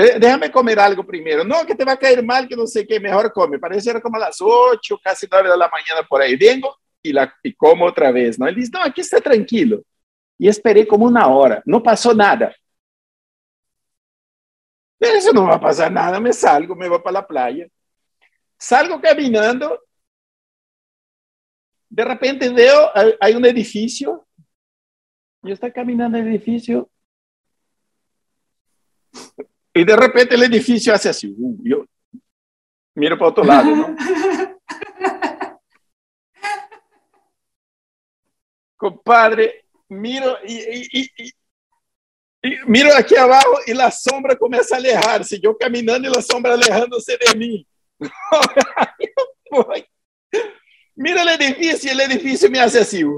Eh, Déjame comer algo primero. No, que te va a caer mal, que no sé qué, mejor come. Parece era como a las 8, casi 9 de la mañana por ahí. Vengo y, la, y como otra vez, ¿no? Él dice, no, aquí está tranquilo. Y esperé como una hora. No pasó nada. Eso no va a pasar nada. Me salgo, me voy para la playa. Salgo caminando. De repente veo, hay- un edificio. Yo está caminando el edificio. Y de repente el edificio hace así. uh, yo miro para otro lado, ¿no? Compadre, miro y, y- y- y- miro aquí abajo y la sombra comienza a alejarse. Yo caminando y la sombra alejándose de. Voy. Mira el edificio y el edificio me hace bien.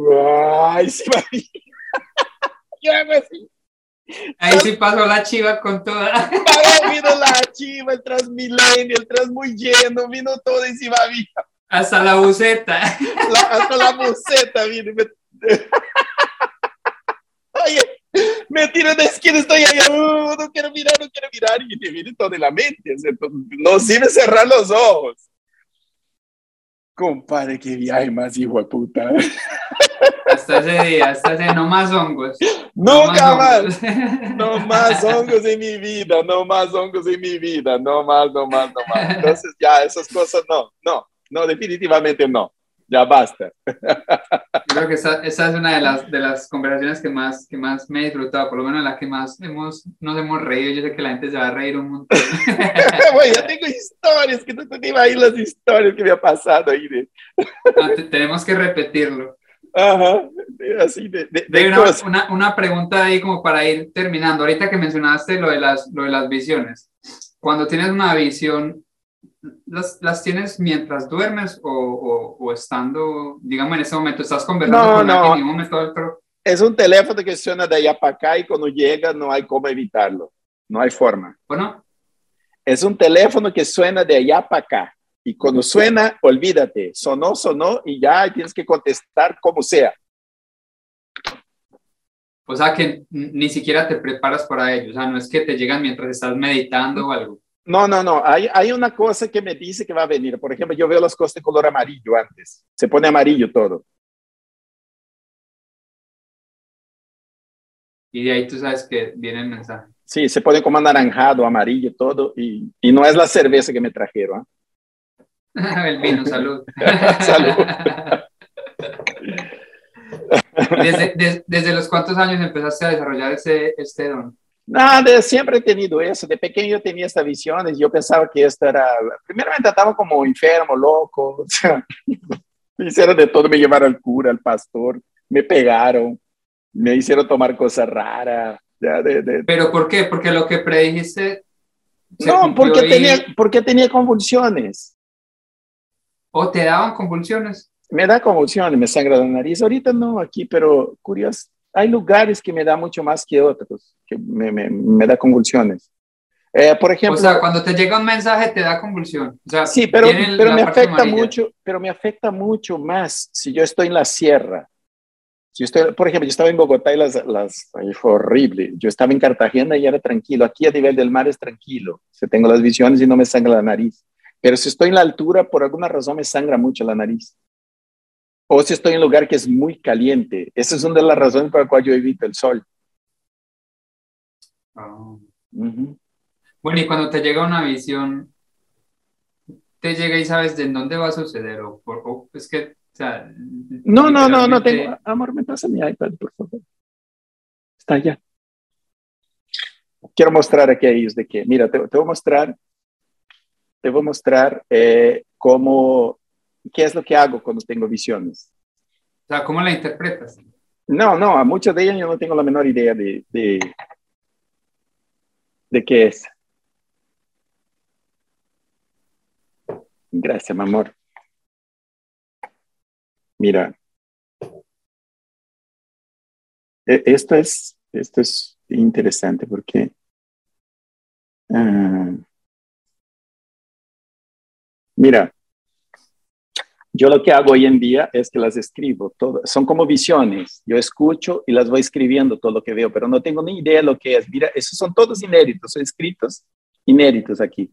Yo hago. Ahí sí pasó la chiva con toda. Ahora vino la chiva, el Transmilenio, el Trans muy lleno, vino todo y se va bien. Hasta la buceta. La- hasta la buceta vino. me- Oye, me tiro de esquina, estoy ahí, uh, no quiero mirar, no quiero mirar, y te viene todo de la mente, o sea, no sirve cerrar los ojos. Compadre, qué viaje más hijo de puta. Hasta ese día, hasta ese no más hongos. Nunca más. hongos. No más hongos en mi vida, no más hongos en mi vida, no más, no más, no más. Entonces ya, esas cosas no, no, no, definitivamente no. Ya basta. Creo que esa, esa es una de las, de las conversaciones que más, que más me he disfrutado, por lo menos la que más hemos, nos hemos reído. Yo sé que la gente se va a reír un montón. Bueno, ya tengo historias, que no te imaginas las historias que me ha pasado de, No, te- tenemos que repetirlo. ajá, así de, de, de una, una, una pregunta ahí como para ir terminando. Ahorita que mencionaste lo de las, lo de las visiones. Cuando tienes una visión, ¿las, las tienes mientras duermes o, o, o estando, digamos, en ese momento, estás conversando No, con no. alguien en un momento otro? Es un teléfono que suena de allá para acá y cuando llega no hay cómo evitarlo, no hay forma. Bueno, Es un teléfono que suena de allá para acá. Y cuando suena, olvídate, sonó, sonó y ya tienes que contestar como sea. O sea que ni siquiera te preparas para ello, o sea, no es que te llegan mientras estás meditando o algo. No, no, no, hay, hay una cosa que me dice que va a venir. Por ejemplo, yo veo las cosas de color amarillo antes, se pone amarillo todo. Y de ahí tú sabes que viene el mensaje. Sí, se pone como anaranjado, amarillo, todo, y, y no es la cerveza que me trajeron. ¿eh? el vino, salud. salud. ¿Desde, de, ¿Desde los cuántos años empezaste a desarrollar ese, este don? Nada, siempre he tenido eso. De pequeño yo tenía estas visiones. Yo pensaba que esto era. Primeramente estaba como enfermo, loco. O sea, me hicieron de todo. Me llevaron al cura, al pastor. Me pegaron. Me hicieron tomar cosas raras. De, de... ¿Pero por qué? Porque lo que predijiste. No, porque, y... tenía, porque tenía convulsiones. ¿O te daban convulsiones? Me da convulsiones, me sangra la nariz. Ahorita no, aquí, pero curioso. Hay lugares que me da mucho más que otros, que me, me, me da convulsiones. Eh, por ejemplo, o sea, cuando te llega un mensaje te da convulsión. O sea, sí, pero, pero me afecta amarilla. mucho, pero me afecta mucho más si yo estoy en la sierra. Si estoy, por ejemplo, yo estaba en Bogotá y las, las ahí fue horrible. Yo estaba en Cartagena y era tranquilo. Aquí a nivel del mar es tranquilo. Se tengo las visiones y no me sangra la nariz. Pero si estoy en la altura, por alguna razón me sangra mucho la nariz. O si estoy en un lugar que es muy caliente. Esa es una de las razones por la cual yo evito el sol. Oh. Uh -huh. Bueno, y cuando te llega una visión, te llega y sabes de dónde va a suceder. O, por, o es que, o sea, no, no, no, no tengo. Amor, me pasa mi iPad, por favor. Está allá. Quiero mostrar aquí a ellos de que, mira, te, te voy a mostrar, te voy a mostrar eh, cómo ¿qué es lo que hago cuando tengo visiones? O sea, ¿cómo la interpretas? No, no, a muchas de ellas yo no tengo la menor idea de, de, de qué es. Gracias, mi amor. Mira, esto es, esto es interesante porque uh, mira, yo lo que hago hoy en día es que las escribo, todo, son como visiones. Yo escucho y las voy escribiendo todo lo que veo, pero no tengo ni idea de lo que es. Mira, esos son todos inéditos, son escritos inéditos aquí.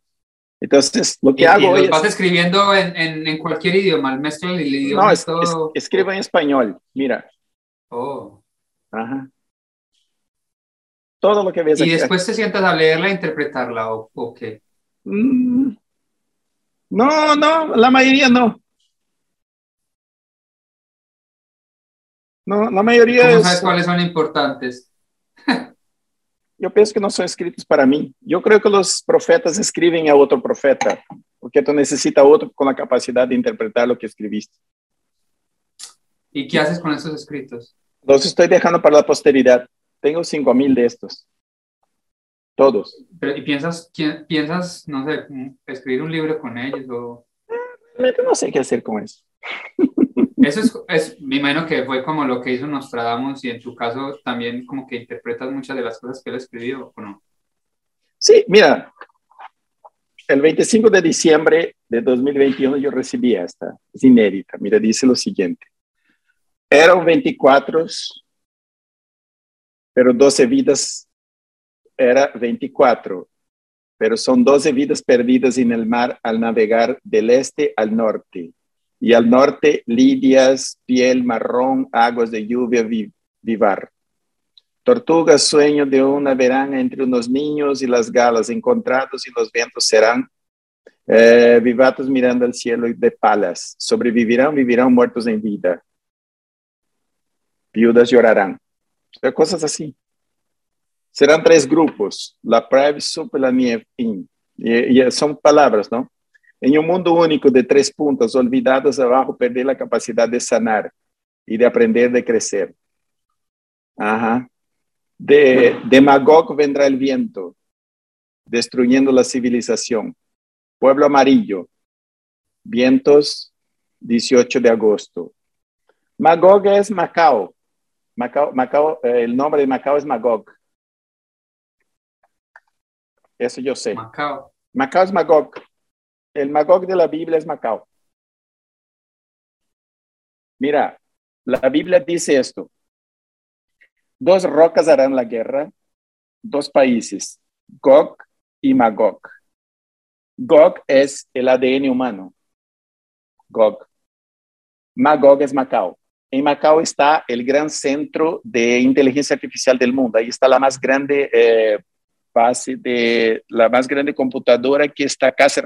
Entonces, lo que y, hago y los es... vas escribiendo en, en, en, cualquier idioma, el mezcla el idioma. No, es, todo... es, escribo en español, mira. Oh. Ajá. Todo lo que ves Y aquí. después te sientas a leerla e interpretarla, ¿o, o qué? Mm, no, no, la mayoría no. No, la mayoría ¿Cómo es, sabes cuáles son importantes? yo pienso que no son escritos para mí. Yo creo que los profetas escriben a otro profeta, porque tú necesitas otro con la capacidad de interpretar lo que escribiste. ¿Y qué haces con esos escritos? Los estoy dejando para la posteridad. Tengo cinco mil de estos. Todos. Pero, ¿Y piensas, piensas, no sé, escribir un libro con ellos o...? No sé qué hacer con eso. Eso es, es, me imagino que fue como lo que hizo Nostradamus y en tu caso también como que interpretas muchas de las cosas que él escribió, ¿o no? Sí, mira, el 25 de diciembre de 2021 yo recibí esta, es inédita, mira, dice lo siguiente. Eran 24, pero 12 vidas, era 24, pero son 12 vidas perdidas en el mar al navegar del este al norte y al norte lidias, piel marrón, aguas de lluvia vivar. Tortugas, sueño de una verana entre unos niños y las galas encontrados y los vientos serán eh, vivatos mirando al cielo de palas. Sobrevivirán, vivirán muertos en vida. Viudas llorarán. Cosas así. Serán tres grupos, la Private Super, la Nieve, y, y son palabras, ¿no? En un mundo único de tres puntos, olvidados abajo, perder la capacidad de sanar y de aprender de crecer. Ajá. De, de Magog vendrá el viento, destruyendo la civilización. Pueblo amarillo, vientos, 18 de agosto. Magog es Macao. Macao, Macao eh, el nombre de Macao es Magog. Eso yo sé. Macao. Macao es Magog. El Magog de la Biblia es Macao. Mira, la Biblia dice esto. dos rocas harán la guerra, dos países, Gog y Magog. Gog es el ADN humano. Gog. Magog es Macao. En Macao está el gran centro de inteligencia artificial del mundo. Ahí está la más grande eh, base de la más grande computadora que está casi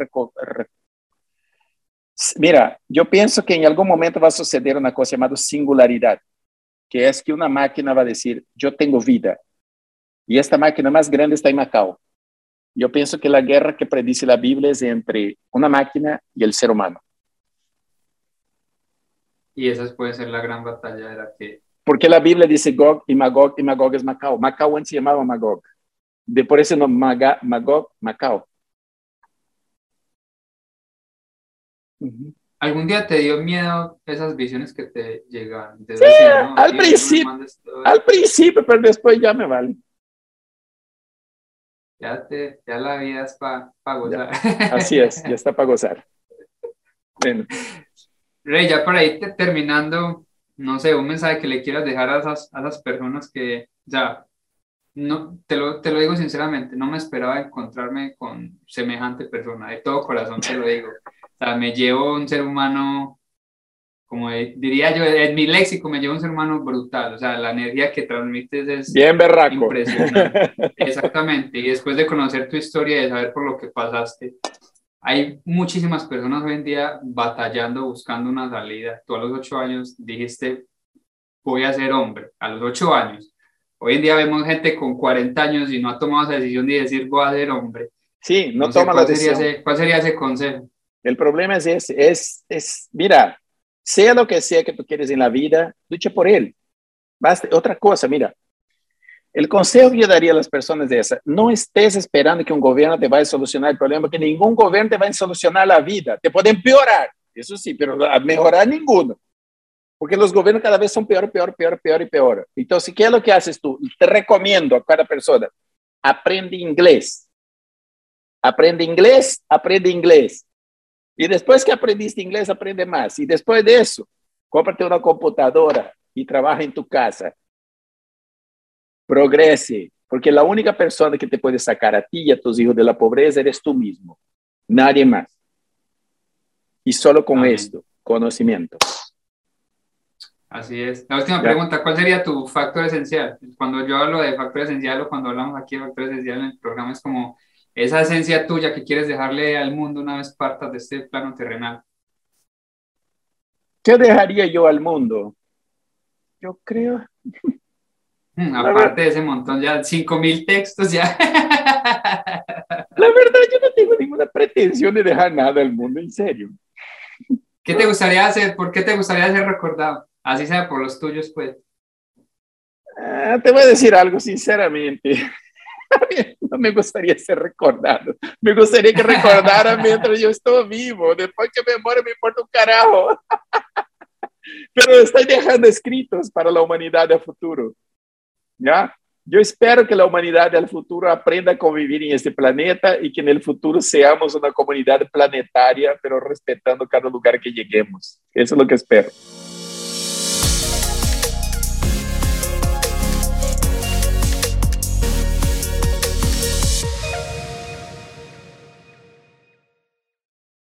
Mira, yo pienso que en algún momento va a suceder una cosa llamada singularidad, que es que una máquina va a decir, yo tengo vida. Y esta máquina más grande está en Macao. Yo pienso que la guerra que predice la Biblia es entre una máquina y el ser humano. Y esa puede ser la gran batalla de la que... Porque la Biblia dice Gog y Magog, y Magog es Macao. Macao antes se llamaba Magog. De por ese nombre, Magog, Macao. ¿Algún día te dio miedo esas visiones que te llegan? sí, al, principio, al principio, pero después ya me vale. Ya, te, ya la vida es para gozar. así es, ya está para gozar. Bueno. Rey, ya por ahí terminando, no sé, un mensaje que le quieras dejar a esas, a esas personas que ya, no, te lo, te lo digo sinceramente, no me esperaba encontrarme con semejante persona, de todo corazón te lo digo. O sea, me llevo un ser humano, como diría yo, en mi léxico me llevo un ser humano brutal, o sea, la energía que transmites es Bien berraco. impresionante. Exactamente, y después de conocer tu historia y de saber por lo que pasaste, hay muchísimas personas hoy en día batallando, buscando una salida. Tú a los ocho años dijiste, voy a ser hombre, a los ocho años. Hoy en día vemos gente con 40 años y no ha tomado esa decisión de decir, voy a ser hombre. Sí, no, toma la decisión. ¿Cuál sería ese consejo? El problema es ese, es, es, mira, sea lo que sea que tú quieres en la vida, lucha por él. Basta. Otra cosa, mira, el consejo que yo daría a las personas de esa, no estés esperando que un gobierno te vaya a solucionar el problema, porque ningún gobierno te va a solucionar la vida. Te puede empeorar, eso sí, pero a mejorar ninguno. Porque los gobiernos cada vez son peor, peor, peor, peor y peor. Entonces, ¿qué es lo que haces tú? Te recomiendo a cada persona, aprende inglés. Aprende inglés, aprende inglés. Y después que aprendiste inglés, aprende más. Y después de eso, cómprate una computadora y trabaja en tu casa progrese, porque la única persona que te puede sacar a ti y a tus hijos de la pobreza eres tú mismo, nadie más. Y solo con esto, conocimiento. Así es. La última pregunta, ¿cuál sería tu factor esencial? Cuando yo hablo de factor esencial o cuando hablamos aquí de factor esencial en el programa es como esa esencia tuya que quieres dejarle al mundo una vez partas de este plano terrenal. ¿Qué dejaría yo al mundo? Yo creo, Mm, aparte de ese montón, ya 5.000 textos ya. La verdad, yo no tengo ninguna pretensión de dejar nada al mundo, en serio. ¿Qué te gustaría hacer? ¿Por qué te gustaría ser recordado? Así sea por los tuyos, pues. Ah, te voy a decir algo sinceramente. no me gustaría ser recordado. Me gustaría que recordaran mientras yo estoy vivo. Después que me muero me importa un carajo. Pero estoy dejando escritos para la humanidad del futuro. ¿ya? Yo espero que la humanidad del futuro aprenda a convivir en este planeta y que en el futuro seamos una comunidad planetaria, pero respetando cada lugar que lleguemos. Eso es lo que espero.